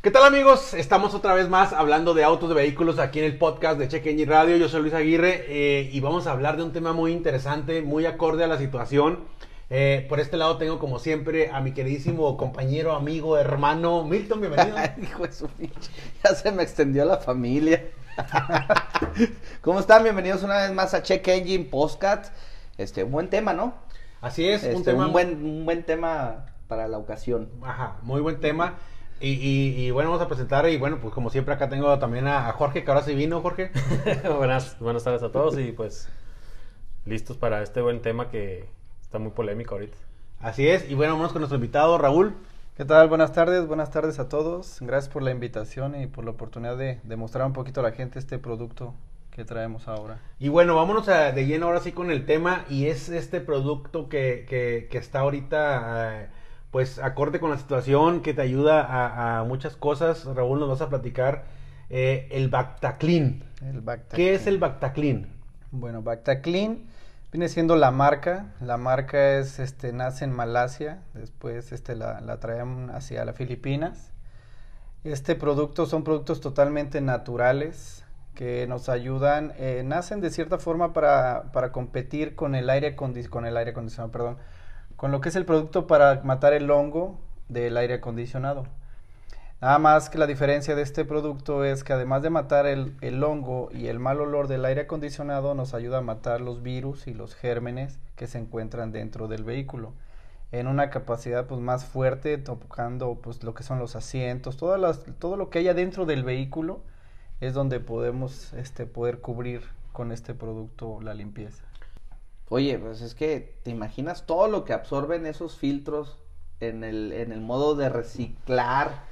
¿Qué tal amigos? Estamos otra vez más hablando de autos, de vehículos aquí en el podcast de Check Engine Radio. Yo soy Luis Aguirre eh, y vamos a hablar de un tema muy interesante, muy acorde a la situación. Eh, por este lado tengo como siempre a mi queridísimo compañero, amigo, hermano Milton, bienvenido. Hijo de su pinche, ya se me extendió la familia. ¿Cómo están? Bienvenidos una vez más a Check Engine Podcast. Este, un buen tema, ¿no? Así es, un Este, tema un buen, un buen tema para la ocasión. Ajá, muy buen tema. Y, y- y bueno, vamos a presentar y bueno, pues como siempre acá tengo también a, a Jorge, que ahora sí vino, Jorge. buenas, buenas tardes a todos y pues listos para este buen tema que está muy polémico ahorita. Así es, y bueno, vamos con nuestro invitado, Raúl. ¿Qué tal? Buenas tardes, buenas tardes a todos. Gracias por la invitación y por la oportunidad de, de mostrar un poquito a la gente este producto que traemos ahora. Y bueno, vámonos a- de lleno ahora sí con el tema y es este producto que, que, que está ahorita eh, pues acorde con la situación, que te ayuda a, a muchas cosas. Raúl, nos vas a platicar eh, el Bactaclean. El Bacta ¿Qué es el Bactaclean? Bueno, Bacta Clean viene siendo la marca. La marca es, este, nace en Malasia, después este, la, la traen hacia las Filipinas. Este producto son productos totalmente naturales que nos ayudan, eh, nacen de cierta forma para, para competir con el aire con el aire acondicionado, perdón, con lo que es el producto para matar el hongo del aire acondicionado. Nada más que la diferencia de este producto es que además de matar el, hongo y el mal olor del aire acondicionado, nos ayuda a matar los virus y los gérmenes que se encuentran dentro del vehículo en una capacidad pues más fuerte, tocando pues lo que son los asientos, todas las, todo lo que haya dentro del vehículo es donde podemos este, poder cubrir con este producto la limpieza. Oye, pues es que te imaginas todo lo que absorben esos filtros en el, en el modo de reciclar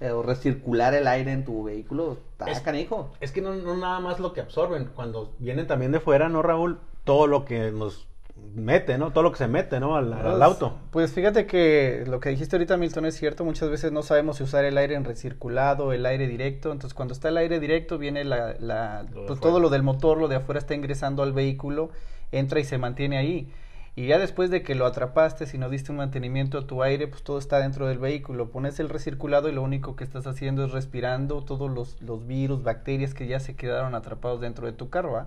eh, o recircular el aire en tu vehículo. Está Es- canijo. Es que no, no nada más lo que absorben, cuando vienen también de fuera, ¿no, Raúl? Todo lo que nos mete, ¿no? Todo lo que se mete, ¿no? Al, al Pues- auto. Pues fíjate que lo que dijiste ahorita, Milton, es cierto. Muchas veces no sabemos si usar el aire en recirculado, el aire directo. Entonces, cuando está el aire directo, viene la, la- Lo pues, todo lo del motor, lo de afuera está ingresando al vehículo, entra y se mantiene ahí. Y ya después de que lo atrapaste, si no diste un mantenimiento a tu aire, pues todo está dentro del vehículo. Pones el recirculado y lo único que estás haciendo es respirando todos los, los virus, bacterias que ya se quedaron atrapados dentro de tu carro, ¿va?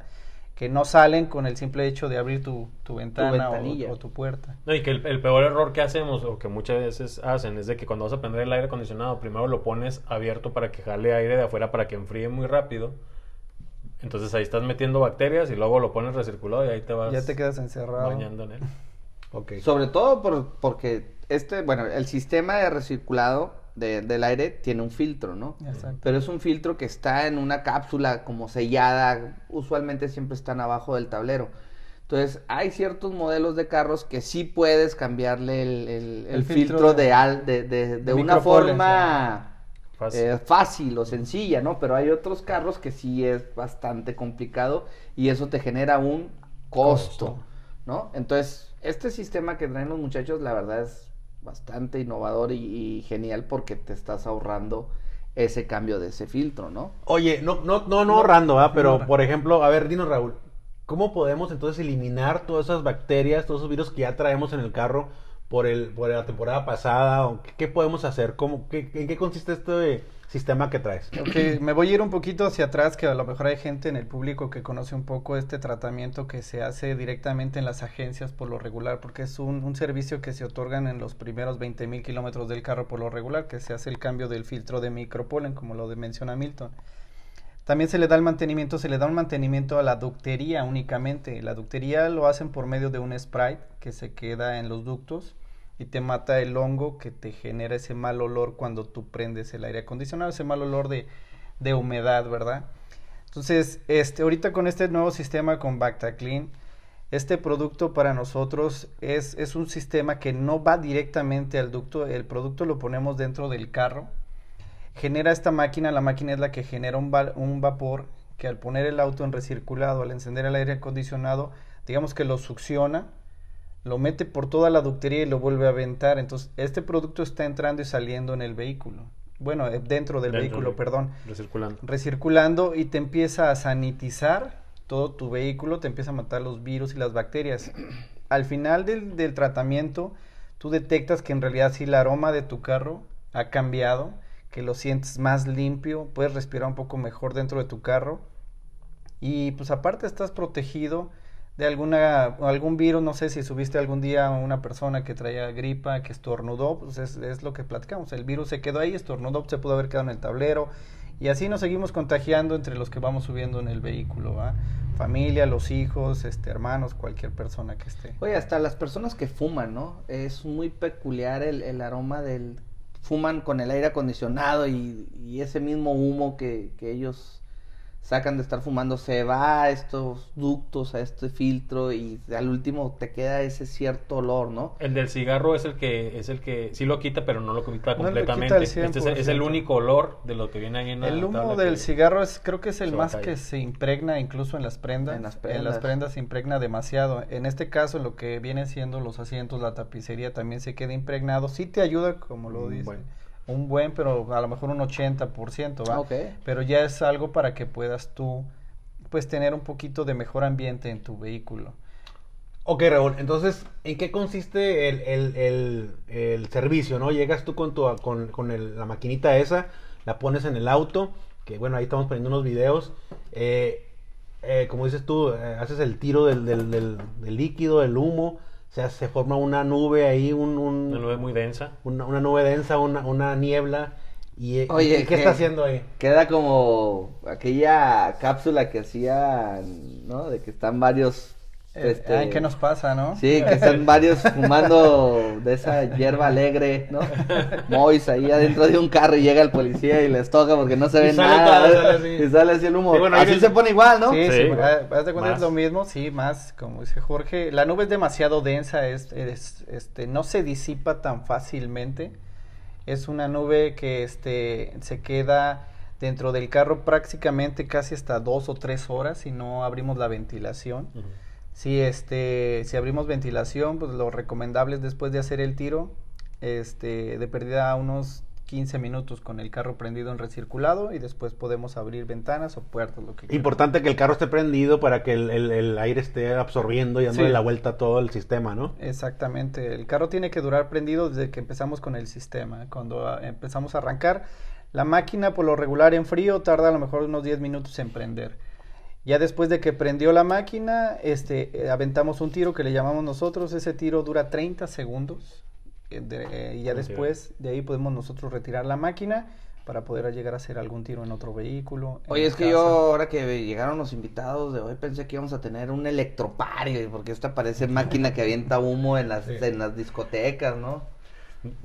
Que no salen con el simple hecho de abrir tu, tu ventana o- ventanilla. o tu puerta. No, y que el, el peor error que hacemos o que muchas veces hacen es de que cuando vas a prender el aire acondicionado, primero lo pones abierto para que jale aire de afuera para que enfríe muy rápido. Entonces ahí estás metiendo bacterias y luego lo pones recirculado y ahí te vas Ya te quedas encerrado. bañando en él. Sobre todo por, porque este, bueno, el sistema de recirculado de- del aire tiene un filtro, ¿no? Exacto. Pero es un filtro que está en una cápsula como sellada, usualmente siempre están abajo del tablero. Entonces, hay ciertos modelos de carros que sí puedes cambiarle el, el- el El filtro, filtro de, de- al, de, de- de de una forma Fácil. eh, fácil o sencilla, ¿no? Pero hay otros carros que sí es bastante complicado y eso te genera un costo, Costo. ¿no? Entonces, este sistema que traen los muchachos, la verdad es bastante innovador y, y genial porque te estás ahorrando ese cambio de ese filtro, ¿no? Oye, no, no, no, no ahorrando, ¿verdad? Pero, por ejemplo, a ver, dinos, Raúl, ¿cómo podemos entonces eliminar todas esas bacterias, todos esos virus que ya traemos en el carro por el, por la temporada pasada? ¿O qué, podemos hacer? ¿Cómo, qué, ¿En qué consiste este sistema que traes? Me voy a ir un poquito hacia atrás, que a lo mejor hay gente en el público que conoce un poco este tratamiento que se hace directamente en las agencias por lo regular, porque es un, servicio que se otorgan en los primeros 20 mil kilómetros del carro por lo regular, que se hace el cambio del filtro de micropolen, como lo menciona Milton. También se le da el mantenimiento, se le da un mantenimiento a la ductería únicamente. La ductería lo hacen por medio de un Sprite que se queda en los ductos y te mata el hongo que te genera ese mal olor cuando tú prendes el aire acondicionado, ese mal olor de, de humedad, ¿verdad? Entonces, este, ahorita con este nuevo sistema con BactaClean, este producto para nosotros es, es un sistema que no va directamente al ducto, el producto lo ponemos dentro del carro, genera esta máquina, la máquina es la que genera un, un vapor que al poner el auto en recirculado, al encender el aire acondicionado, digamos que lo succiona, lo mete por toda la ductería y lo vuelve a aventar. Entonces, este producto está entrando y saliendo en el vehículo. Bueno, eh, dentro del Dentro vehículo, perdón. Recirculando. Recirculando y te empieza a sanitizar todo tu vehículo, te empieza a matar los virus y las bacterias. Al final del, del tratamiento, tú detectas que en realidad sí el aroma de tu carro ha cambiado, que lo sientes más limpio, puedes respirar un poco mejor dentro de tu carro y pues aparte estás protegido de alguna algún virus, no sé si subiste algún día a una persona que traía gripa, que estornudó, pues es, es lo que platicamos, el virus se quedó ahí, estornudó, se pudo haber quedado en el tablero y así nos seguimos contagiando entre los que vamos subiendo en el vehículo. Familia, los hijos, este, hermanos, cualquier persona que esté. Oye, hasta las personas que fuman, ¿no? Es muy peculiar el, el aroma del... Fuman con el aire acondicionado y, y ese mismo humo que, que ellos sacan de estar fumando, se va a estos ductos, a este filtro y al último te queda ese cierto olor, ¿no? El del cigarro es el que es el que sí lo quita, pero no lo quita No lo quita completamente. este es, es el 100%. único olor de lo que viene ahí en la El humo tabla del que- cigarro es, creo que es el más que se impregna incluso en las prendas. En las En prendas. las prendas se impregna demasiado. En este caso, lo que viene siendo los asientos, la tapicería también se queda impregnado. Sí te ayuda, como lo Un dice. Un buen, pero a lo mejor un 80%, ¿va? Ok. Pero ya es algo para que puedas tú, pues, tener un poquito de mejor ambiente en tu vehículo. Ok, Raúl, entonces, ¿en qué consiste el, el, el, el servicio, no? Llegas tú con, tu, con, con el- la maquinita esa, la pones en el auto, que bueno, ahí estamos poniendo unos videos. eh, eh, como dices tú, eh, haces el tiro del, del, del- del líquido, del humo, o sea, se forma una nube ahí, un, un- Una nube muy densa. una, una nube densa, una, una niebla. ¿Y, eh, Oye, ¿y qué ¿qué? está haciendo ahí? Queda como aquella cápsula que hacían, ¿no? De que están varios... Este, ay, ¿Qué nos pasa, no? Sí, que están varios fumando de esa hierba alegre, ¿no? Mois ahí adentro de un carro y llega el policía y les toca porque no se ve nada. todo, sale así. y sale así el humo. Sí, bueno, así el- se pone igual, ¿no? Sí, Sí, sí, güey. ah, haz de cuenta es lo mismo, sí, más, como dice Jorge, la nube es demasiado densa, es, es, este, no se disipa tan fácilmente, es una nube que este, se queda dentro del carro prácticamente casi hasta dos o tres horas si no abrimos la ventilación. Ujú. Si este, si abrimos ventilación, pues lo recomendable es después de hacer el tiro, este, de pérdida unos 15 minutos con el carro prendido en recirculado y después podemos abrir ventanas o puertas, lo que. Importante que el carro esté prendido para que el, el- el aire esté absorbiendo y dándole Sí. la vuelta a todo el sistema, ¿no? Exactamente, el carro tiene que durar prendido desde que empezamos con el sistema. Cuando ah, empezamos a arrancar, la máquina por lo regular en frío tarda a lo mejor unos 10 minutos en prender. Ya después de que prendió la máquina, este, eh, aventamos un tiro que le llamamos nosotros. Ese tiro dura 30 segundos. eh, de- eh, y ya después de ahí podemos nosotros retirar la máquina para poder llegar a hacer algún tiro en otro vehículo. en Oye, es que yo, ahora que llegaron los invitados de hoy, pensé que íbamos a tener un electropario, porque esta parece máquina que avienta humo en las, Sí. en las discotecas, ¿no?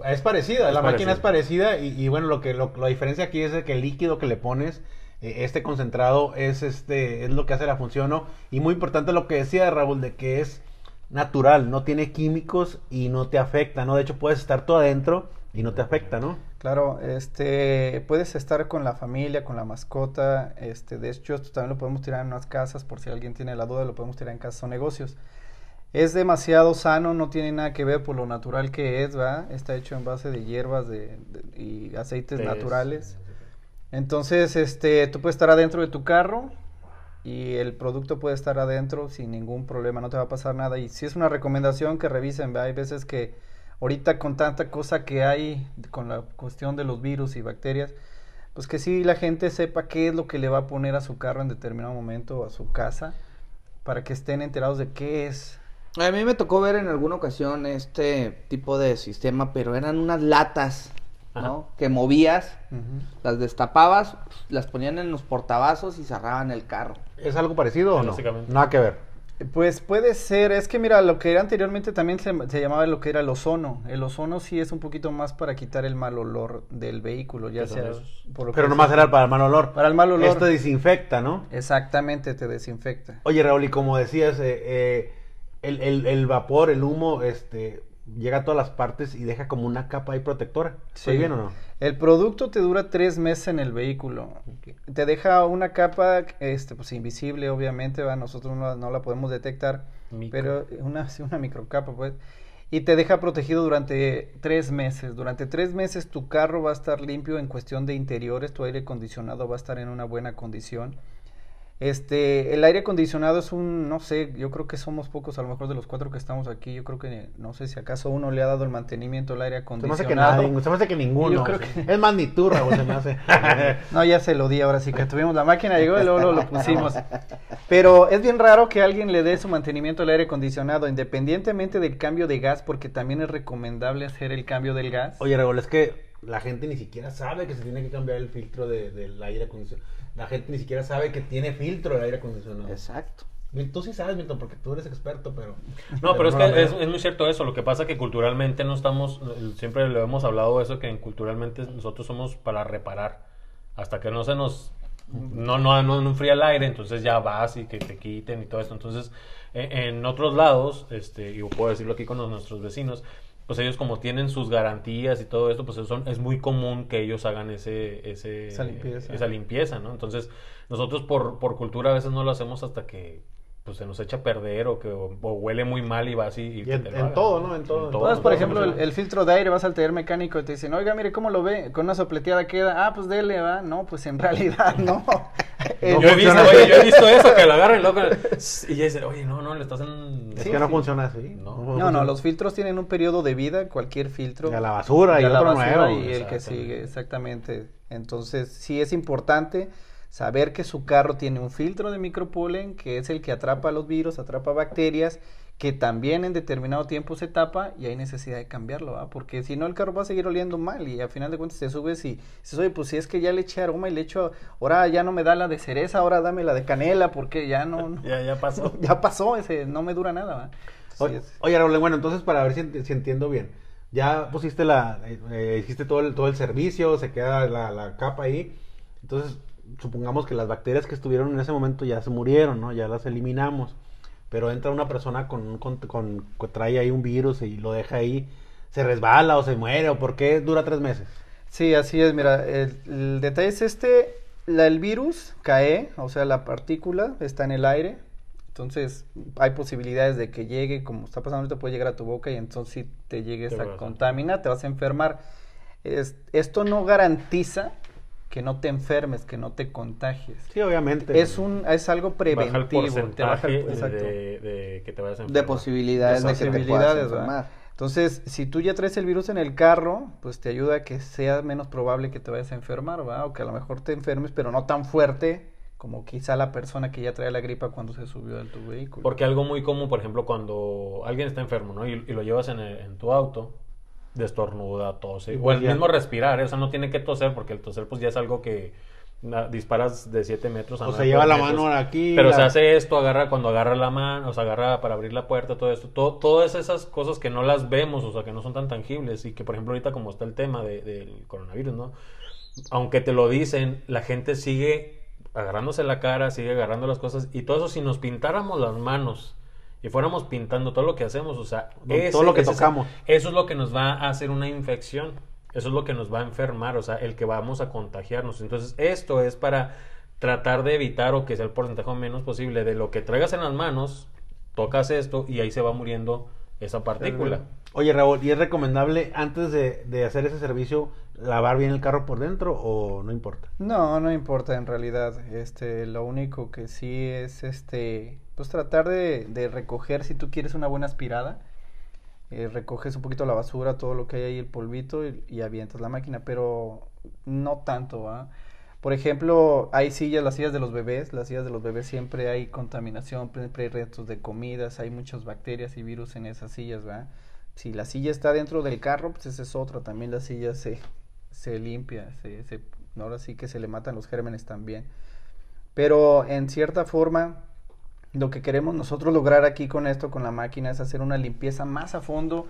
Es parecida, Es la máquina es parecida. y, y bueno, lo que lo, la diferencia aquí es de que el líquido que le pones, este concentrado, es este es lo que hace la función, ¿no? Y muy importante lo que decía Raúl, de que es natural, no tiene químicos y no te afecta, ¿no? De hecho, puedes estar tú adentro y no te afecta, ¿no? Claro, este, puedes estar con la familia, con la mascota, este, de hecho esto también lo podemos tirar en unas casas, por si alguien tiene la duda, lo podemos tirar en casas o negocios. Es demasiado sano, no tiene nada que ver por lo natural que es, ¿va? Está hecho en base de hierbas de, de- y aceites Es- naturales. Entonces, este, tú puedes estar adentro de tu carro y el producto puede estar adentro sin ningún problema, no te va a pasar nada. Y si es una recomendación que revisen, hay veces que ahorita con tanta cosa que hay con la cuestión de los virus y bacterias, pues que sí la gente sepa qué es lo que le va a poner a su carro en determinado momento o a su casa para que estén enterados de qué es. A mí me tocó ver en alguna ocasión este tipo de sistema, pero eran unas latas, ¿no? Que movías, las destapabas, las ponían en los portavasos y cerraban el carro. ¿Es algo parecido o no? Básicamente. Nada que ver. Pues puede ser, es que mira, lo que era anteriormente también se, se llamaba lo que era el ozono. El ozono sí es un poquito más para quitar el mal olor del vehículo, ya ¿Qué son sea por lo Pero que nomás sea- era para el mal olor. Para el mal olor. Esto desinfecta, ¿no? Exactamente, te desinfecta. Oye, Raúl, y como decías, eh, eh, el, el- el vapor, el humo, este, llega a todas las partes y deja como una capa ahí protectora. ¿Estoy Sí. bien o no? El producto te dura tres meses en el vehículo. Te deja una capa, este, pues invisible, obviamente, ¿va? nosotros no, la- no la podemos detectar, Micro. pero una, sí, una microcapa, pues. Y te deja protegido durante tres meses. Durante tres meses tu carro va a estar limpio en cuestión de interiores, tu aire acondicionado va a estar en una buena condición. Este, el aire acondicionado es un, no sé, yo creo que somos pocos, a lo mejor de los cuatro que estamos aquí, yo creo que, no sé si acaso uno le ha dado el mantenimiento al aire Se me acondicionado. hace que nadie, se me hace que ninguno. Yo creo sí. que- Es más, ni Raúl, se me hace. No, ya se lo di, ahora sí que tuvimos la máquina, llegó y luego lo, lo pusimos. Pero es bien raro que alguien le dé su mantenimiento al aire acondicionado, independientemente del cambio de gas, porque también es recomendable hacer el cambio del gas. Oye, Raúl, es que la gente ni siquiera sabe que se tiene que cambiar el filtro de- del aire acondicionado. La gente ni siquiera sabe que tiene filtro el aire acondicionado. Exacto. Tú sí sabes, Milton, porque tú eres experto, pero... No, pero es la que es, es muy cierto eso. Lo que pasa que culturalmente no estamos, siempre lo hemos hablado eso, que culturalmente nosotros somos para reparar. Hasta que no se nos, no, no, no, no enfría el aire, entonces ya vas y que te quiten y todo esto. Entonces, en, en otros lados, este, y puedo decirlo aquí con los- nuestros vecinos, pues ellos como tienen sus garantías y todo esto, pues son, es muy común que ellos hagan ese, ese, Esa limpieza. esa limpieza, ¿no? Entonces, nosotros por, por cultura a veces no lo hacemos hasta que pues se nos echa a perder o que o, o huele muy mal y va así y, Y que en- te lo en todo, ¿no? En todo. Entonces, por todo ejemplo, el, filtro de aire, vas al taller mecánico y te dicen, oiga, mire, ¿cómo lo ve? Con una sopleteada queda, ah, pues dele, va. No, pues en realidad no. Eh, yo, he visto, oye, yo he visto eso, que lo agarran y luego y ya dice, oye, no, no, le estás en... Es Sí, que no sí. funciona así. No. No, no, los filtros tienen un periodo de vida, cualquier filtro. Y a la basura y a la otro basura nuevo. Y el que sigue, exactamente. Entonces, sí es importante saber que su carro tiene un filtro de micropolen, que es el que atrapa los virus, atrapa bacterias, que también en determinado tiempo se tapa y hay necesidad de cambiarlo, ¿ah? Porque si no, el carro va a seguir oliendo mal y al final de cuentas te subes y dices, oye, pues si es que ya le eché aroma y le echo, ahora ya no me da la de cereza, ahora dame la de canela, porque ya no, no- Ya, ya pasó. ya pasó, ese no me dura nada, ¿va? Oye, bueno, entonces para ver si entiendo bien. Ya pusiste la, eh, eh, hiciste todo el, todo el servicio, se queda la, la capa ahí. Entonces, supongamos que las bacterias que estuvieron en ese momento ya se murieron, ¿no? Ya las eliminamos. Pero entra una persona con, un- con, con- que trae ahí un virus y lo deja ahí, se resbala o se muere, o por qué dura tres meses. Sí, así es. Mira, el, el detalle es este, la, el virus cae, o sea, la partícula está en el aire, entonces hay posibilidades de que llegue, como está pasando ahorita, puede llegar a tu boca y entonces si te llegues Te vas a a- contaminar, te vas a enfermar. Es- esto no garantiza que no te enfermes, que no te contagies. Sí, obviamente. Es un es algo Baja el preventivo. te baja el- porcentaje exacto. de, de que te vayas a De enfermar. posibilidades de, de que te puedas posibilidades, ¿verdad? enfermar. Entonces, si tú ya traes el virus en el carro, pues te ayuda a que sea menos probable que te vayas a enfermar, ¿va? O que a lo mejor te enfermes, pero no tan fuerte como quizá la persona que ya trae la gripa cuando se subió a tu vehículo. Porque algo muy común, por ejemplo, cuando alguien está enfermo, ¿no? Y, y lo llevas en, el- en tu auto, destornuda, tose. O el mismo respirar, ¿eh? o sea, no tiene que toser, porque el toser pues ya es algo que disparas de 7 metros a O nueve se lleva la metros. mano aquí. Pero la- se hace esto, agarra cuando agarra la mano, o sea, agarra para abrir la puerta, todo esto, todo, todas esas cosas que no las vemos, o sea, que no son tan tangibles y que, por ejemplo, ahorita como está el tema de- del coronavirus, ¿no? Aunque te lo dicen, la gente sigue agarrándose la cara, sigue agarrando las cosas y todo eso si nos pintáramos las manos y fuéramos pintando todo lo que hacemos, o sea, Todo lo que ese- tocamos. eso es lo que nos va a hacer una infección. Eso es lo que nos va a enfermar, o sea, el que vamos a contagiarnos. Entonces, esto es para tratar de evitar o que sea el porcentaje menos posible de lo que traigas en las manos, tocas esto y ahí se va muriendo esa partícula. Oye, Raúl, ¿y es recomendable antes de, de hacer ese servicio lavar bien el carro por dentro o no importa? No, no importa en realidad. Este, lo único que sí es este, pues tratar de, de recoger si tú quieres una buena aspirada. eh, recoges un poquito la basura, todo lo que hay ahí, el polvito y, avientas la máquina, pero no tanto, ¿va? Por ejemplo, hay sillas, las sillas de los bebés, las sillas de los bebés siempre hay contaminación, siempre hay restos de comidas, hay muchas bacterias y virus en esas sillas, ¿va? Si la silla está dentro del carro, pues esa es otra, también la silla se, se limpia, se, se- ahora sí que se le matan los gérmenes también. Pero en cierta forma, lo que queremos nosotros lograr aquí con esto, con la máquina, es hacer una limpieza más a fondo,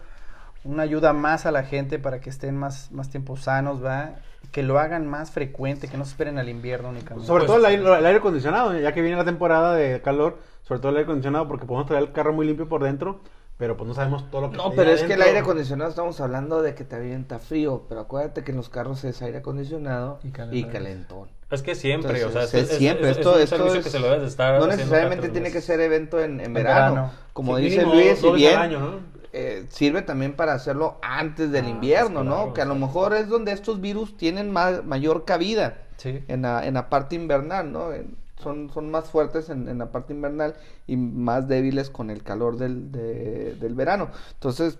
una ayuda más a la gente para que estén más, más tiempo sanos, ¿va? Que lo hagan más frecuente, que no se esperen al invierno únicamente. Sobre Pues- todo el aire, el aire acondicionado, ya que viene la temporada de calor, sobre todo el aire acondicionado, porque podemos traer el carro muy limpio por dentro, pero pues no sabemos todo lo que No, pero es que el aire acondicionado estamos hablando de que te avienta frío, pero acuérdate que en los carros es aire acondicionado Y y calentón. Es que siempre, Entonces, o sea, es siempre, es- es esto, un esto servicio es- que se lo debes de estar no necesariamente tiene que ser evento en, en En verano. verano. Como Sí, dice mínimo Luis, si bien año, ¿no? eh, sirve también para hacerlo antes del Ah, invierno, pues ¿no? claro, Que a lo mejor es donde estos virus tienen más, mayor cabida Sí. en la, en la parte invernal, ¿no? En- son, son más fuertes en, en la parte invernal y más débiles con el calor del, de- del verano. Entonces,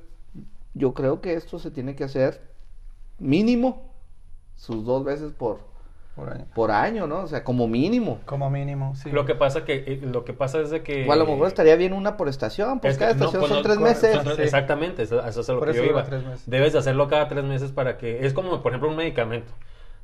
yo creo que esto se tiene que hacer mínimo sus dos veces por, Por año. por año, ¿no? O sea, como mínimo. Como mínimo, sí. Lo que pasa que eh, lo que pasa es de que O a lo mejor estaría bien una por estación, pues Es cada no, estación pues son no, tres con- meses. son tres- Sí. Exactamente, eso, eso es a lo Por que eso yo iba. tres meses. Debes de hacerlo cada tres meses para que... Es como, por ejemplo, un medicamento.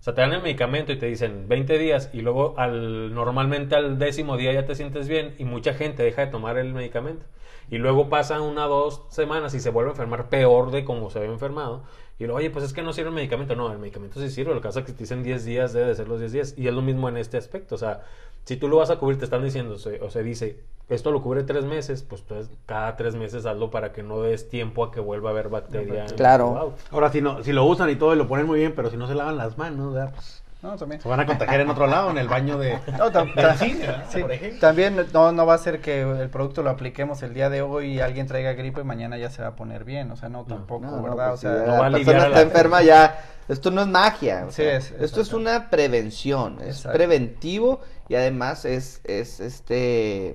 O sea, te dan el medicamento y te dicen 20 días y luego al normalmente al décimo día ya te sientes bien y mucha gente deja de tomar el medicamento. Y luego pasa una dos semanas y se vuelve a enfermar peor de como se había enfermado. Y luego, oye, pues es que no sirve el medicamento. No, el medicamento sí sirve. Lo que pasa es que te dicen 10 días, debe de ser los 10 días. Y es lo mismo en este aspecto. O sea, si tú lo vas a cubrir, te están diciendo, o se dice, esto lo cubre tres meses, pues entonces cada tres meses hazlo para que no des tiempo a que vuelva a haber bacteria. Claro. Ahora, si, no, si lo usan y todo y lo ponen muy bien, pero si no se lavan las manos, ¿verdad? Pues, No, también. se van a contagiar en otro lado, en el baño de... No, tam- también no, no va a ser que el producto lo apliquemos el día de hoy y alguien traiga gripe y mañana ya se va a poner bien. O sea, no, tampoco, No, no, ¿verdad? pues o sea, si la persona está la- enferma ya. Esto no es magia. o Sí, sea, es- esto es una prevención. Es Exacto. preventivo y además es, es este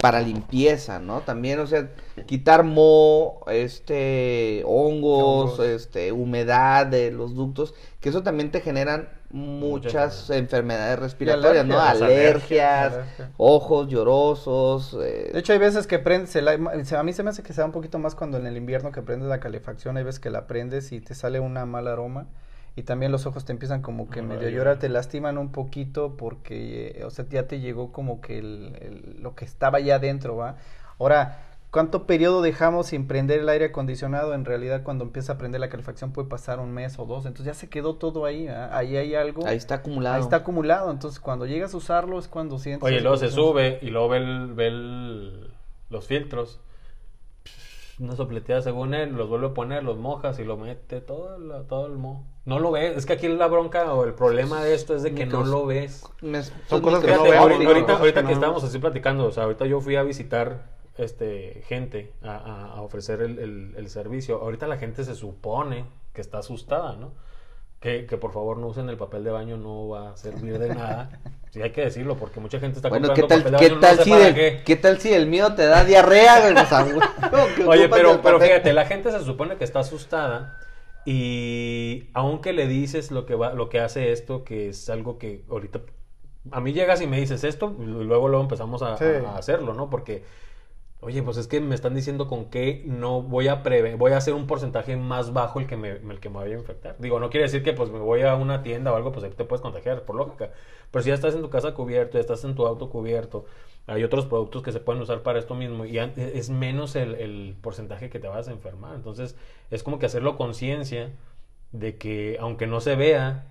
para limpieza, ¿no? También, o sea, quitar moho, este, hongos, Hongos. este, humedad de los ductos, que eso también te generan Muchas muchas enfermedades respiratorias, ¿no? alergias. Alergias, Alergia. ojos llorosos. eh, De hecho, hay veces que prendes, el a mí se me hace que se da un poquito más cuando en el invierno que prendes la calefacción, hay veces que la prendes y te sale una mala aroma y también los ojos te empiezan como que Ah, medio a llorar, te lastiman un poquito porque, eh, o sea, ya te llegó como que el- el- lo que estaba ya adentro, ¿va? Ahora, ¿cuánto periodo dejamos sin prender el aire acondicionado? En realidad, cuando empieza a prender la calefacción puede pasar un mes o dos, entonces ya se quedó todo ahí, ¿va? ahí hay algo. ahí está acumulado. Ahí está acumulado, entonces cuando llegas a usarlo es cuando sientes... Oye, luego se sube y luego ve, el- ve el- los filtros. Una sopleteada según él, los vuelve a poner, los mojas y lo mete todo, el- todo el mo. No lo ves. Es que aquí la bronca o el problema de esto es de que no lo ves. Me- Son cosas que no vemos, ahorita, ¿no? ahorita, ahorita que que no estábamos así platicando, o sea, ahorita yo fui a visitar este gente a, a- a ofrecer el, el- el servicio. Ahorita la gente se supone que está asustada, ¿no? Que, que por favor no usen el papel de baño, no va a servir de nada. Sí, hay que decirlo, porque mucha gente está Bueno, comprando ¿qué tal, papel de qué baño, no tal sé si para del- qué. qué tal si el mío te da diarrea, güey? O sea, güey, que Oye, pero, el pero fíjate, la gente se supone que está asustada y aunque le dices lo que va, lo que hace esto, que es algo que ahorita a mí llegas y me dices esto, y luego luego empezamos a, Sí. a hacerlo, ¿no? Porque oye, pues es que me están diciendo con qué no voy a prever, voy a hacer un porcentaje más bajo el que me, el que me vaya a infectar. Digo, no quiere decir que pues me voy a una tienda o algo, pues ahí te puedes contagiar, por lógica. Pero si ya estás en tu casa cubierto, ya estás en tu auto cubierto, hay otros productos que se pueden usar para esto mismo y an- es menos el, el porcentaje que te vas a enfermar. Entonces, es como que hacerlo conciencia de que aunque no se vea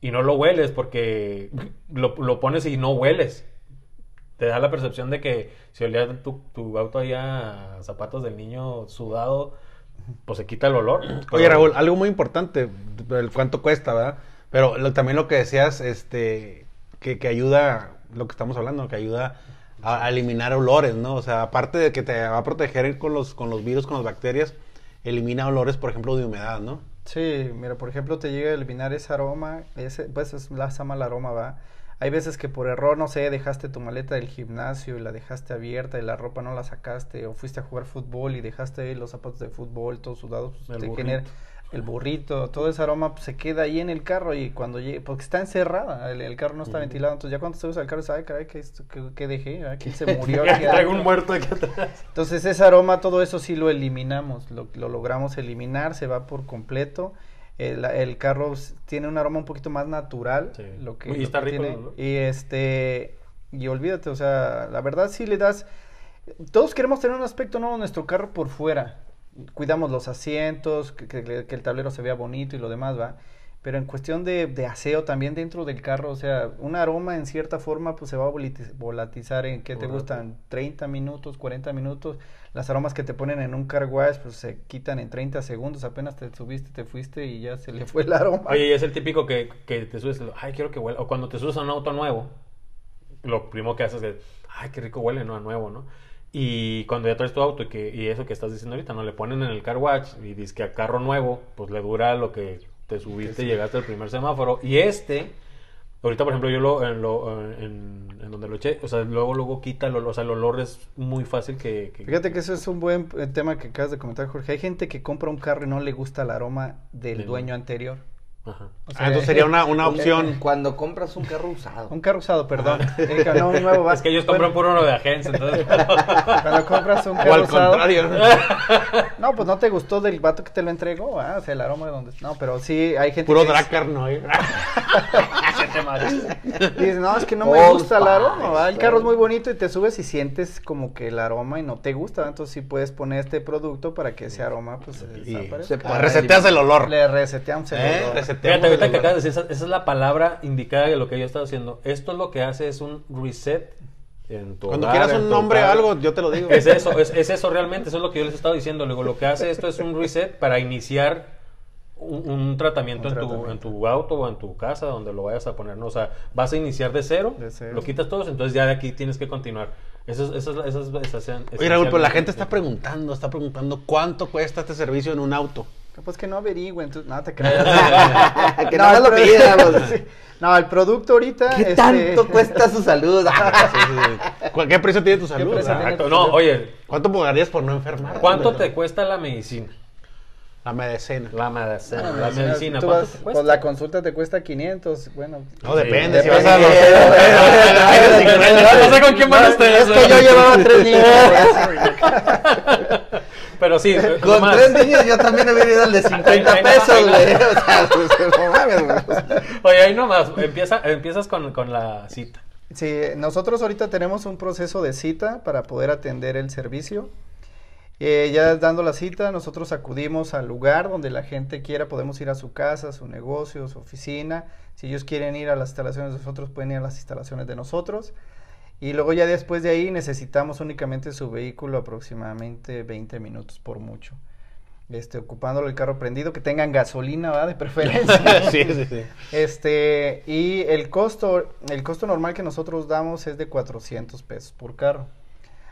y no lo hueles porque lo, lo pones y no hueles. Te da la percepción de que si olía tu, tu auto ahí a zapatos del niño sudado, pues se quita el olor. Oye, Raúl, algo muy importante, el cuánto cuesta, ¿verdad? Pero lo- también lo que decías, este, que, que ayuda, lo que estamos hablando, que ayuda a, a eliminar olores, ¿no? O sea, aparte de que te va a proteger con los, con los virus, con las bacterias, elimina olores, por ejemplo, de humedad, ¿no? Sí, mira, por ejemplo, te llega a eliminar ese aroma, ese, pues es la llama el aroma, va. Hay veces que por error, no sé, dejaste tu maleta del gimnasio y la dejaste abierta y la ropa no la sacaste, o fuiste a jugar fútbol y dejaste los zapatos de fútbol todos sudados, pues, El te burrito. genera el burrito, todo ese aroma pues, se queda ahí en el carro y cuando llegue, porque está encerrada, el, el carro no está ventilado, entonces ya cuando se usa el carro, ¿sabes? Caray, ¿qué, esto- qué, qué dejé? ¿Ah? ¿Quién se murió? aquí Traigo adentro?" un muerto aquí atrás. Entonces ese aroma, todo eso sí lo eliminamos, lo, lo logramos eliminar, se va por completo. El, el carro tiene un aroma un poquito más natural, Sí. lo que, Y lo está que rico, tiene. ¿no? Y este y olvídate, o sea, la verdad sí le das. Todos queremos tener un aspecto nuevo en nuestro carro por fuera. Cuidamos los asientos, que, que- que el tablero se vea bonito y lo demás va. Pero en cuestión de, de aseo también dentro del carro, o sea, un aroma en cierta forma pues se va a volatizar en, ¿qué te gustan? 30 minutos, 40 minutos. Las aromas que te ponen en un car wash pues se quitan en 30 segundos, apenas te subiste, te fuiste y ya se le fue el aroma. Oye, y es el típico que, que te subes, ay, quiero que huela. O cuando te subes a un auto nuevo, lo primero que haces es, ay, qué rico huele, ¿no? A nuevo, ¿no? Y cuando ya traes tu auto y, que, y eso que estás diciendo ahorita, ¿no? Le ponen en el car watch y dices que a carro nuevo, pues le dura lo que te subiste y llegaste al primer semáforo. Y este, Ahorita, por ejemplo, yo lo, en, lo, en, en donde lo eché, o sea, luego, luego quita el olor, o sea, el olor es muy fácil que... que- Fíjate que eso es un buen eh, tema que acabas de comentar, Jorge. Hay gente que compra un carro y no le gusta el aroma del dueño anterior. Ajá. O Ah, entonces sería una, una opción. Cuando compras un carro usado. Un carro usado, perdón. Eh, no, un nuevo va- Es que ellos compran bueno, puro uno de agencia, entonces... Cuando compras un O carro al usado. contrario. No, pues no te gustó del vato que te lo entregó, ah, o sea, el aroma de donde. No, pero sí hay gente Puro que Dracar, ¿no? dice, no, es que no me Old gusta el aroma, el carro es muy bonito y te subes y sientes como que el aroma y no te gusta, ¿va? entonces sí puedes poner este producto para que ese aroma pues Y desaparezca. se puede reseteas el olor. Le reseteamos el ¿Eh? olor. Reseteamos Fíjate, ahorita el que olor. acabas de decir, esa, esa es la palabra indicada de lo que yo estaba haciendo. Esto lo que hace es un reset en tu Cuando hogar, quieras en un tu nombre casa. algo, yo te lo digo. Es eso, es, es eso realmente, eso es lo que yo les estaba diciendo. Luego, lo que hace esto es un reset para iniciar un, un tratamiento, Un en, tu, en tu auto o en tu casa, donde lo vayas a poner. ¿no? O sea, vas a iniciar de cero, De cero. lo quitas todos, entonces ya de aquí tienes que continuar. Eso es, eso es, eso es, eso es- Oye, Raúl, pero la gente está preguntando, está preguntando cuánto cuesta este servicio en un auto. Pues que no averigüen, tú- no te creas. que No, no, lo pidamos. Sí. No, el producto ahorita. ¿Qué este, tanto cuesta su salud? Sí, sí, sí. ¿Cu- ¿Qué precio tiene tu salud? Ah, tiene? Exacto. No, oye, ¿Cuánto pagarías por no enfermar? ¿cuánto te cuesta la medicina? La medicina. La medicina. Ah, La medicina, tú ¿cuánto vas- te Pues la consulta te cuesta 500, bueno. No, depende. Si vas a los... No sé con quién van ustedes. Es que yo llevaba tres niños. Pero sí, Con nomás. tres niños yo también hubiera ido al de 50 Ahí- ahí pesos, güey. O sea, pues, no mames, güey. Oye, ahí nomás, empieza, empiezas con, con la cita. Sí, nosotros ahorita tenemos un proceso de cita para poder atender el servicio. Eh, ya dando la cita, nosotros acudimos al lugar donde la gente quiera, podemos ir a su casa, su negocio, su oficina. Si ellos quieren ir a las instalaciones de nosotros, pueden ir a las instalaciones de nosotros. Y luego ya después de ahí necesitamos únicamente su vehículo aproximadamente 20 minutos por mucho. Este, ocupándolo el carro prendido, que tengan gasolina, ¿va? De preferencia. sí, sí, sí. Este, y el costo, el costo normal que nosotros damos es de 400 pesos por carro.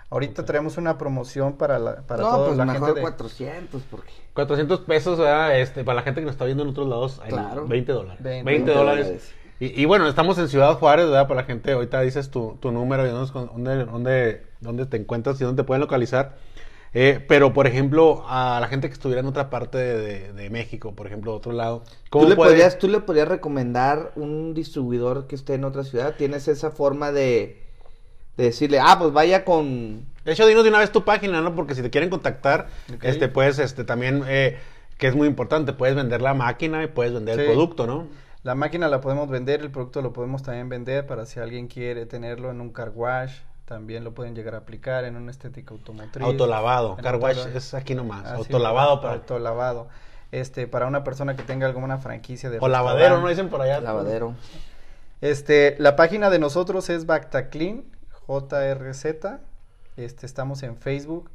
Ahorita tenemos una promoción para la, para No, toda pues la mejor gente de, 400, porque... 400 pesos, ¿verdad? Este, para la gente que nos está viendo en otros lados, hay Claro. 20 dólares. 20 20, dólares. dólares. Y, y bueno, estamos en Ciudad Juárez, ¿verdad? Para la gente, ahorita dices tu, tu número y dónde, dónde, dónde, te encuentras y dónde te pueden localizar. Eh, pero, por ejemplo, a la gente que estuviera en otra parte de, de- de México, por ejemplo, otro lado, ¿cómo ¿Tú le, puede- podrías, ¿Tú le podrías recomendar un distribuidor que esté en otra ciudad? ¿Tienes esa forma de, de decirle, ah, pues vaya con... De hecho, dinos de una vez tu página, ¿no? Porque si te quieren contactar, este, puedes, este, también, eh, que es muy importante, puedes vender la máquina y puedes vender el producto, ¿no? La máquina la podemos vender, el producto lo podemos también vender para si alguien quiere tenerlo en un car wash, también lo pueden llegar a aplicar en una estética automotriz. Autolavado. Car wash es aquí nomás. Así, Autolavado para... autolavado. Este, para una persona que tenga alguna franquicia de O lavadero. ¿no? Dicen por allá. Lavadero. Este, la página de nosotros es Bactaclean, JRZ. Este, estamos en Facebook.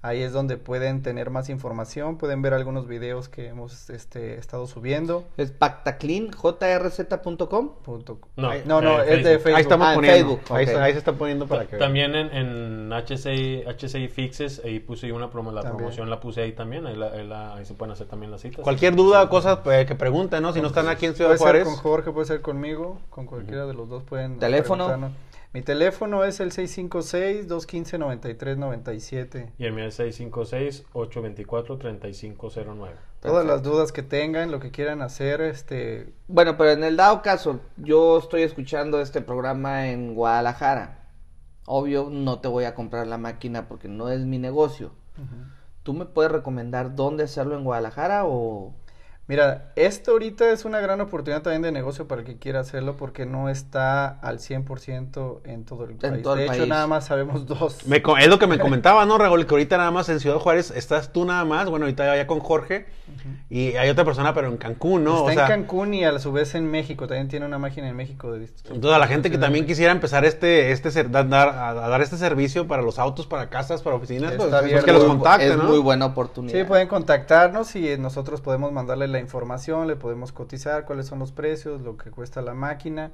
Ahí es donde pueden tener más información, pueden ver algunos videos que hemos este, estado subiendo. Es pactaclean.jrz.com. Punto- No, no, no, eh, es de Facebook. Facebook. Ahí estamos Ah, en poniendo. Facebook, Ahí, ok. está- ahí se está poniendo para que vean. También en, en HCI, HCI Fixes, ahí puse una promo, la También. promoción la puse ahí también, ahí, la- ahí la- ahí se pueden hacer también las citas. Cualquier duda o cosas pues, que pregunten, ¿no? Si no están aquí en Ciudad Puede ser Juárez. con Jorge, puede ser conmigo, con cualquiera de los dos pueden. ¿Teléfono? preguntarnos. Mi teléfono es el 656-215-9397. Y el mío es 656-824-3509. Todas las dudas que tengan, lo que quieran hacer, este, Bueno, pero en el dado caso, yo estoy escuchando este programa en Guadalajara. Obvio, no te voy a comprar la máquina porque no es mi negocio. ¿Tú me puedes recomendar dónde hacerlo en Guadalajara o...? Mira, esto ahorita es una gran oportunidad también de negocio para el que quiera hacerlo porque no está al 100% en todo el país. todo el de hecho, nada más sabemos dos. Me es lo que me comentaba, ¿no, Raúl? Que ahorita nada más en Ciudad Juárez estás tú nada más. Bueno, ahorita ya con Jorge. Y hay otra persona, pero en Cancún, ¿no? está o sea, en Cancún y a su vez en México. También tiene una máquina en México. De Entonces, a la gente que también quisiera empezar este, este ser- dar, dar- a, a dar este servicio para los autos, para casas, para oficinas, pues, pues, que los Muy- contacten, es ¿no? muy buena oportunidad. Sí, pueden contactarnos y nosotros podemos mandarle la información, le podemos cotizar cuáles son los precios, lo que cuesta la máquina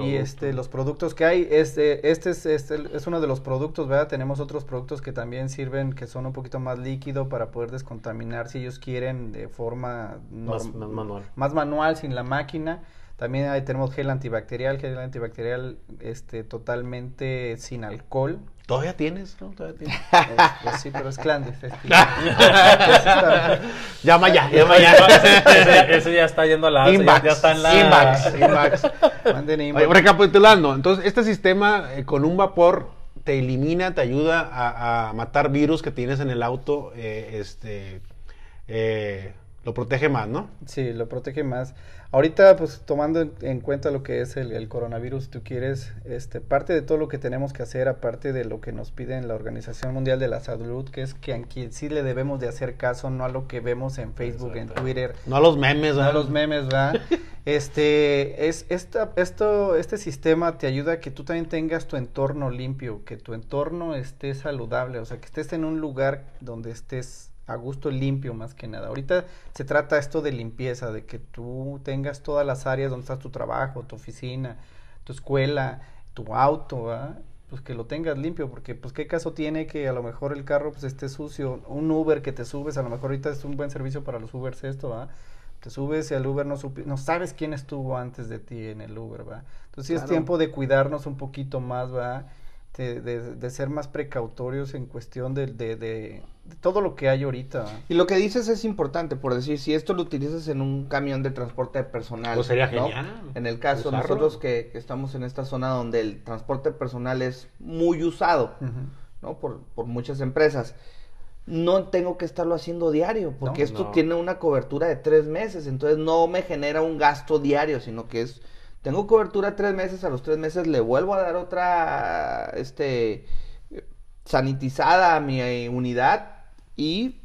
y este los productos que hay. Este, este es, este es uno de los productos, ¿verdad? Tenemos otros productos que también sirven, que son un poquito más líquido para poder descontaminar si ellos quieren de forma más manual. más manual sin la máquina. También ahí tenemos gel antibacterial, gel antibacterial este, totalmente sin alcohol. ¿Todavía tienes? ¿no? ¿Todavía tienes? Es- pues sí, pero es clandestino. llama ya, llama ya. ese, ese ya está yendo a la alza, ya, está en la... Invax. Manden Oye, inbox. recapitulando, entonces este sistema eh, con un vapor te elimina, te ayuda a, a matar virus que tienes en el auto, eh, este, eh, lo protege más, ¿no? Sí, lo protege más. Ahorita, pues tomando en, en cuenta lo que es el, el coronavirus, si tú quieres, este, parte de todo lo que tenemos que hacer, aparte de lo que nos piden la Organización Mundial de la Salud, que es que a quien sí le debemos de hacer caso, no a lo que vemos en Facebook, en. Twitter, No a los memes, no a ¿verdad? los memes, ¿verdad? Este, es, esta, esto, este sistema te ayuda a que tú también tengas tu entorno limpio, que tu entorno esté saludable, o sea, que estés en un lugar donde estés a gusto limpio más que nada. Ahorita se trata esto de limpieza, de que tú tengas todas las áreas donde está tu trabajo, tu oficina, tu escuela, tu auto, ¿verdad? pues que lo tengas limpio, porque pues qué caso tiene que a lo mejor el carro pues esté sucio, un Uber que te subes, a lo mejor ahorita es un buen servicio para los Ubers esto, ¿va? Te subes y al Uber no no sabes quién estuvo antes de ti en el Uber, ¿va? Entonces sí es tiempo de cuidarnos un poquito más, ¿va? De, de- de ser más precautorios en cuestión de, de- de- de todo lo que hay ahorita. Y lo que dices es importante, por decir, si esto lo utilizas en un camión de transporte personal. Pues sería ¿no? genial En el caso, usarlo. nosotros que, que estamos en esta zona donde el transporte personal es muy usado. ¿no? Por, por muchas empresas. No tengo que estarlo haciendo diario, porque No, esto no. tiene una cobertura de tres meses, entonces no me genera un gasto diario, sino que es, tengo cobertura tres meses, a los tres meses le vuelvo a dar otra, este, sanitizada a mi eh, unidad y,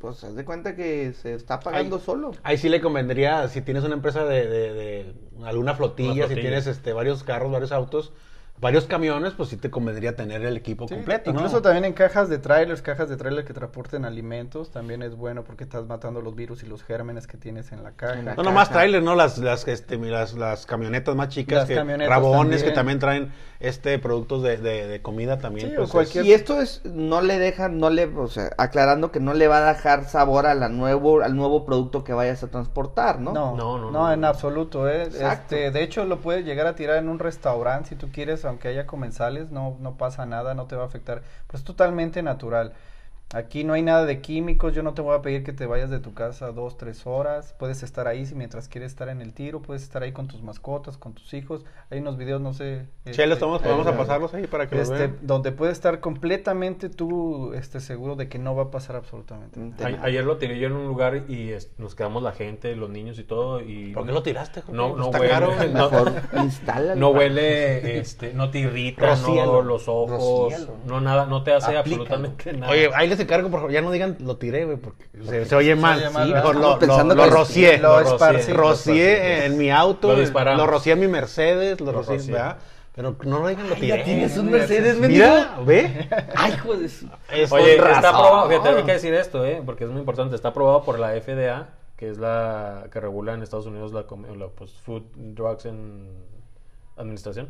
pues, haz de cuenta que se está pagando solo. Ahí sí le convendría, si tienes una empresa de, de- de alguna flotilla, Una si flotilla. tienes este, varios carros, varios autos, varios camiones, pues sí te convendría tener el equipo Sí, completo, ¿no? Incluso también en cajas de trailers, cajas de trailers que transporten alimentos, también es bueno porque estás matando los virus y los gérmenes que tienes en la caja. En la No nomás caja. trailer, ¿no? Las, las, este, las, las camionetas más chicas, Las que, camionetas rabones que también. también traen este productos de, de- de comida también. Sí, pues, cualquier- Y esto es, no le deja, no le, o sea, aclarando que no le va a dejar sabor a la nuevo, al nuevo producto que vayas a transportar, ¿no? No, No, no, no, no, en no. absoluto. ¿eh? Exacto. Este, de hecho, lo puedes llegar a tirar en un restaurante si tú quieres, aunque haya comensales, no, no pasa nada, no te va a afectar. Pues totalmente natural. Aquí no hay nada de químicos, yo no te voy a pedir que te vayas de tu casa dos, tres horas. Puedes estar ahí si mientras quieres estar en el tiro, puedes estar ahí con tus mascotas, con tus hijos. Hay unos videos, no sé. Cheles, este, vamos, a eh, pasarlos ahí para que los este, vean. donde puedes estar completamente tú este, seguro de que no va a pasar absolutamente nada. Ayer lo tiré yo en un lugar y es- nos quedamos la gente, los niños y todo y... ¿Por qué lo tiraste? Jorge? No, no Está huele. caro. No. Mejor instálalo. No huele, este, no te irrita, Rocíalo. no los ojos, Rocíalo. no nada, no te hace Aplícalo. absolutamente nada. Oye, ahí les encargo, por favor, ya no digan lo tiré, güey, porque se, se oye mal. oye mal, Sí, mejor lo, lo, lo rocié. lo Lo esparcí. rocié en mi auto, Lo lo, rocié en mi Mercedes, lo, Lo rocié, rocié. ¿verdad? Pero no lo digan lo Ay, tiré. ya tienes un Mercedes, mendigo. Mira, ve. Ay, su... Es Oye, está razón. aprobado, fíjate, hay que decir esto, ¿eh? porque es muy importante, está aprobado por la FDA, que es la que regula en Estados Unidos la, com- la, pues, Food Drugs and Administración.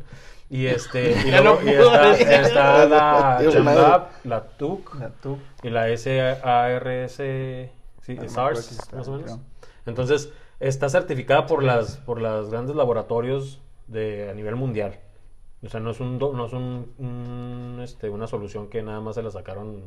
Y este, y, luego- y está, está la CHMDAP, la TUC La tú. y la SARS, sí, Ah, no, SARS, está, más o menos. creo. Entonces, está certificada por las por los grandes laboratorios de a nivel mundial. O sea, no es un no es un, un, este, una solución que nada más se la sacaron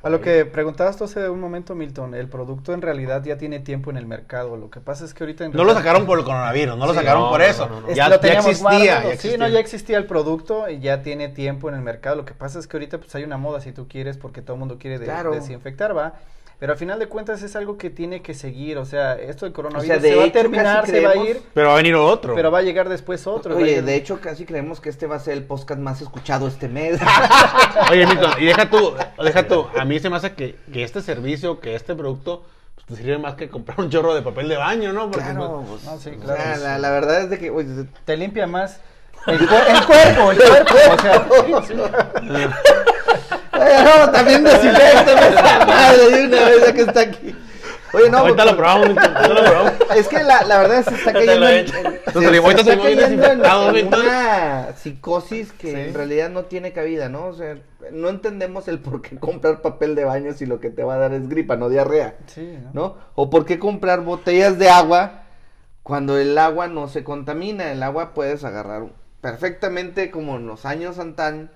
A lo que preguntabas tú hace un momento, Milton, el producto en realidad ya tiene tiempo en el mercado. Lo que pasa es que ahorita en No lo realidad- sacaron por el coronavirus, no lo Sí, sacaron no, por eso. no, no, no. Es Ya, lo ya teníamos existía, Sí, existía. no, ya existía el producto y ya tiene tiempo en el mercado. Lo que pasa es que ahorita pues hay una moda si tú quieres porque todo el mundo quiere de- Claro. desinfectar, va. Pero al final de cuentas es algo que tiene que seguir. O sea, esto del coronavirus O sea, de se va a terminar, se va a ir, Pero va a venir otro. pero va a llegar después otro. Oye, llegar- de hecho, casi creemos que este va a ser el podcast más escuchado este mes. Oye, Milton, y deja tú, deja tú, a mí se me hace que, que este servicio, que este producto, pues te sirve más que comprar un chorro de papel de baño, ¿no? Porque, claro, pues, no, sí, o claro. sea, la, la verdad es de que, oye, te limpia más el cuerpo, el cuerpo. O sea, sí, sí. Oye, no, también desinfectame esa madre de una vez ya que está aquí. Oye, no, ahorita pues, lo probamos, Milton, ahorita lo probamos. Es que la, la verdad se está cayendo en, en- se- está cayendo en- una psicosis que Sí. en realidad no tiene cabida, ¿no? O sea, no entendemos el por qué comprar papel de baño si lo que te va a dar es gripa, no diarrea, Sí, ¿no? ¿no? O por qué comprar botellas de agua cuando el agua no se contamina. El agua puedes agarrar perfectamente como en los años antaño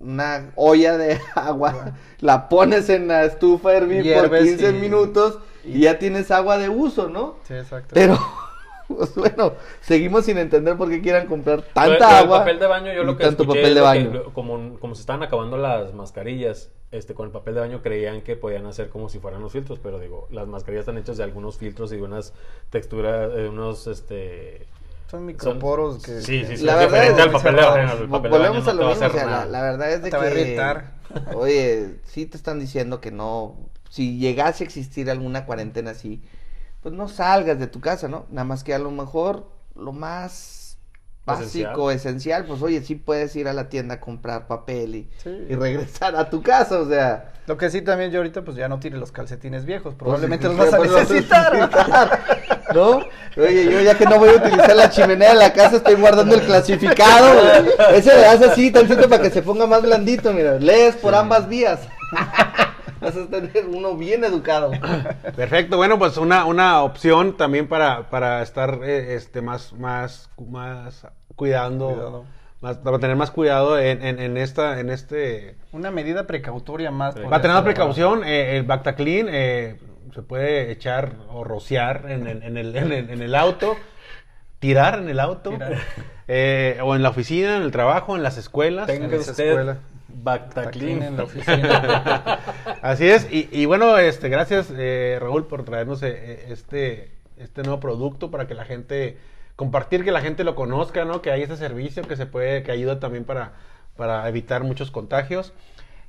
una olla de agua, la pones en la estufa a hervir por Hierves 15 y- minutos y ya tienes agua de uso, ¿no? Sí, exacto. Pero, pues bueno, seguimos sin entender por qué quieran comprar tanta agua. papel de baño, yo lo que tanto escuché papel es de baño. que, como, como se estaban acabando las mascarillas, este, con el papel de baño creían que podían hacer como si fueran los filtros, pero digo, las mascarillas están hechas de algunos filtros y de unas texturas, de unos, este... Son microporos que... Sí, que- sí, sí. La verdad es al papel de que- baño, el papel de volvemos baño a lo mismo, o sea, la, la verdad es de Te va a que oye, sí te están diciendo que no, si llegase a existir alguna cuarentena así, pues no salgas de tu casa, ¿no? Nada más que a lo mejor lo más básico, esencial, pues oye, sí puedes ir a la tienda a comprar papel y, Sí. y regresar a tu casa, o sea, Lo que sí también yo ahorita pues ya no tire los calcetines viejos, pues, probablemente los vas a pues, los necesitar. necesitar, ¿no? Oye, yo ya que no voy a utilizar la chimenea de la casa, estoy guardando el clasificado, güey. Ese le das así, tantito para que se ponga más blandito, mira, lees por ambas vías. Vas a tener uno bien educado. Perfecto, bueno, pues una, una opción también para, para estar eh, este, más, más, más cuidando, Cuidado. Más, para tener más cuidado en, en, en esta, en este, Una medida precautoria más. Para tener más precaución, eh, el Bactaclean eh, se puede echar o rociar en, el- en el, en, el, en el auto, tirar en el auto, Tirar. eh, o en la oficina, en el trabajo, en las escuelas. Tenga usted. Bactaclean. en la oficina. Así es, y, y bueno, este, gracias eh, Raúl por traernos eh, este, este nuevo producto para que la gente, compartir que la gente lo conozca, ¿no? Que hay ese servicio que se puede, que ayuda también para, para evitar muchos contagios.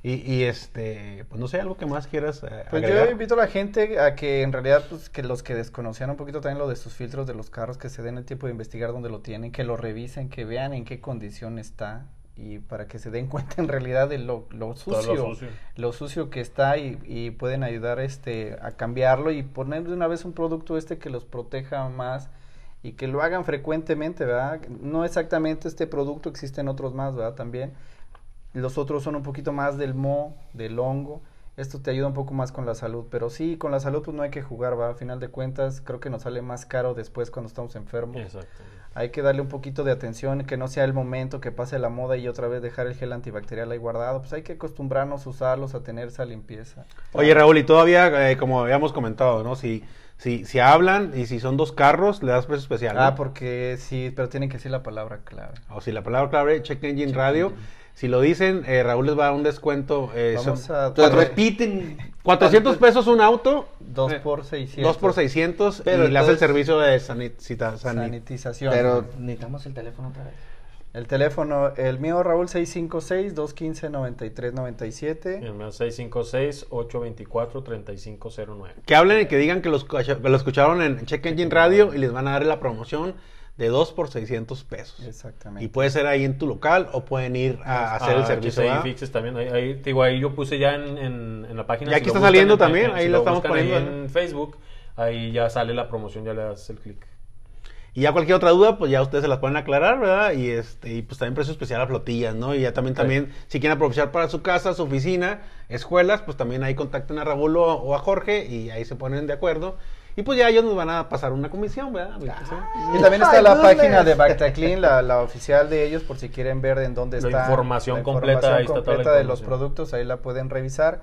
Y, y, este, pues no sé, algo que más quieras eh, Pues agregar? yo invito a la gente a que en realidad, pues que los que desconocían un poquito también lo de sus filtros de los carros, que se den el tiempo de investigar dónde lo tienen, que lo revisen, que vean en qué condición está y para que se den cuenta en realidad de lo, lo Todo sucio, lo sucio. lo sucio que está y, y pueden ayudar este a cambiarlo y poner de una vez un producto este que los proteja más y que lo hagan frecuentemente, ¿verdad? No exactamente este producto, existen otros más, ¿verdad? También. Los otros son un poquito más del mo, del hongo. Esto te ayuda un poco más con la salud, pero sí, con la salud pues no hay que jugar, va. A final de cuentas, creo que nos sale más caro después cuando estamos enfermos. Exacto. Hay que darle un poquito de atención, que no sea el momento que pase la moda y otra vez dejar el gel antibacterial ahí guardado. Pues hay que acostumbrarnos a usarlos, a tener esa limpieza. Oye Raúl, y todavía, eh, como habíamos comentado, ¿no? Si, si, si hablan y si son dos carros, le das precio especial. ¿no? Ah, porque sí, pero tienen que decir la palabra clave. O si la palabra clave, Check Engine Check Radio. Engine. Si lo dicen, eh, Raúl les va a dar un descuento. eh, Vamos son a... Entonces repiten. 400 pesos un auto. Dos eh, por 600. 2 por 600 Pero y le hace el entonces- servicio de sanitita, sanit- Sanitización. Pero necesitamos el teléfono otra vez. El teléfono, el mío Raúl 656-215-9397. El mío 656-824-3509. Que hablen y que digan que los, escucha- que lo escucharon en Check Engine Radio y les van a dar la promoción de 2 por 600 pesos. Exactamente. Y puede ser ahí en tu local o pueden ir a hacer el Ah, servicio. ¿verdad? Fixes también. Ahí, ahí, digo, ahí yo puse ya en, en, en la página. Ya aquí está saliendo en- también, ahí si lo lo estamos ahí poniendo, en Facebook. Ahí ya sale la promoción, ya le das el clic. Y ya cualquier otra duda, pues ya ustedes se las pueden aclarar, ¿verdad? Y este, y pues también precio especial a flotillas, ¿no? Y ya también, Sí. también, si quieren aprovechar para su casa, su oficina, escuelas, pues también ahí contacten a Raúl o, o a Jorge y ahí se ponen de acuerdo. Y pues ya ellos nos van a pasar una comisión, ¿verdad? Y también está la goodness. página de Bactaclean, la, la oficial de ellos, por si quieren ver en dónde La está información completa, ahí está toda la completa de los productos, ahí la pueden revisar.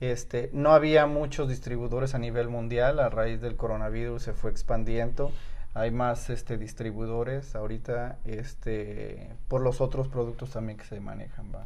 Este, no había muchos distribuidores a nivel mundial, a raíz del coronavirus se fue expandiendo. Hay más este distribuidores ahorita este por los otros productos también que se manejan, ¿va?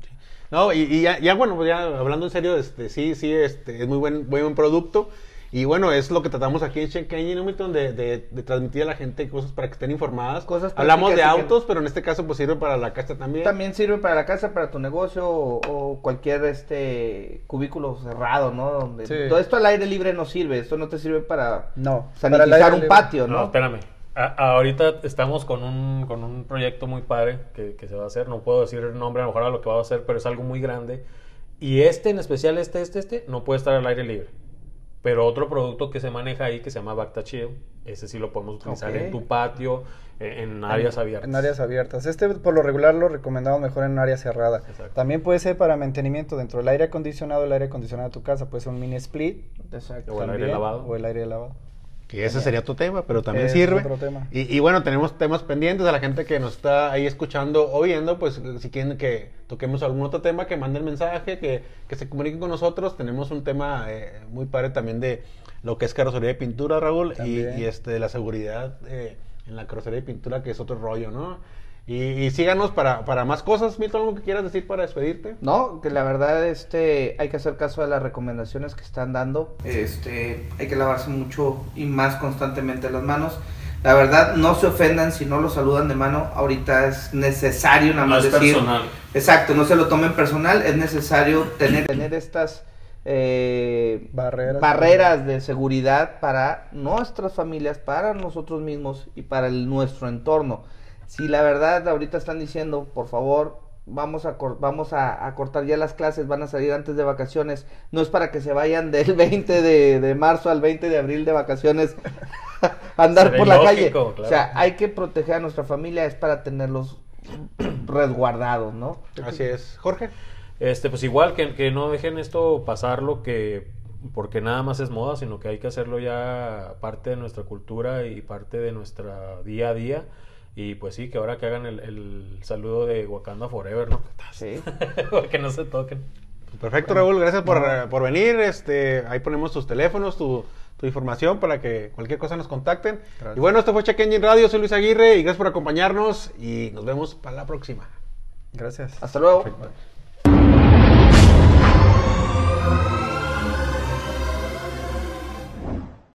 No, y, y ya, ya, bueno, pues ya hablando en serio, este, sí, sí, este, es muy buen, buen producto. Y bueno, es lo que tratamos aquí en Check Engine Hamilton de, de, de transmitir a la gente cosas para que estén informadas. Cosas Hablamos de que- autos, pero en este caso pues sirve para la casa también. También sirve para la casa, para tu negocio o, o cualquier este cubículo cerrado, ¿no? Donde Sí. todo esto al aire libre no sirve, esto no te sirve para No, sanitizar un libre. patio, No, ¿no? espérame. A- ahorita estamos con un, con un proyecto muy padre que, que se va a hacer. No puedo decir el nombre a lo mejor a lo que va a hacer, pero es algo muy grande. Y este, en especial este, este, este, no puede estar al aire libre. Pero otro producto que se maneja ahí que se llama Bacta ese sí lo podemos utilizar en tu patio, eh, en áreas abiertas. En áreas abiertas. Este por lo regular lo recomendamos mejor en un área cerrada. Exacto. También puede ser para mantenimiento dentro del aire acondicionado, el aire acondicionado de tu casa, puede ser un mini split. Exacto. O el aire lavado. O el aire lavado. Que ese sería otro tema, pero también Es sirve. otro tema. Y, y bueno, tenemos temas pendientes a la gente que nos está ahí escuchando o viendo, pues si quieren que toquemos algún otro tema, que manden mensaje, que, que se comuniquen con nosotros. Tenemos un tema eh, muy padre también de lo que es carrocería y pintura, Raúl, y, y, este de la seguridad eh, en la carrocería y pintura, que es otro rollo, ¿no? Y, y síganos para, para más cosas. Milton, ¿algo que quieras decir para despedirte? No, que la verdad este hay que hacer caso de las recomendaciones que están dando. Este, hay que lavarse mucho y más constantemente las manos. La verdad, no se ofendan si no lo saludan de mano. Ahorita es necesario nada No más es decir. personal. Exacto, no se lo tomen personal. Es necesario tener, tener estas eh, Barreras. barreras de seguridad para nuestras familias, para nosotros mismos y para el, nuestro entorno. Si la verdad ahorita están diciendo, por favor, vamos a cor- vamos a, a cortar ya las clases, van a salir antes de vacaciones, no es para que se vayan del 20 de, de marzo al 20 de abril de vacaciones a andar por la calle. O sea, hay que proteger a nuestra familia, es para tenerlos resguardados, ¿no? Así es. Jorge. Este, pues igual que, que no dejen esto pasarlo que porque nada más es moda, sino que hay que hacerlo ya parte de nuestra cultura y parte de nuestra día a día. Y pues sí, que ahora que hagan el, el saludo de Wakanda Forever, ¿no? Sí. que no se toquen. Perfecto, Raúl, gracias por, por venir. Este, ahí ponemos tus teléfonos, tu, tu información para que cualquier cosa nos contacten. Gracias. Y bueno, esto fue Check Engine Radio, soy Luis Aguirre y gracias por acompañarnos y nos vemos para la próxima. Gracias. Hasta luego.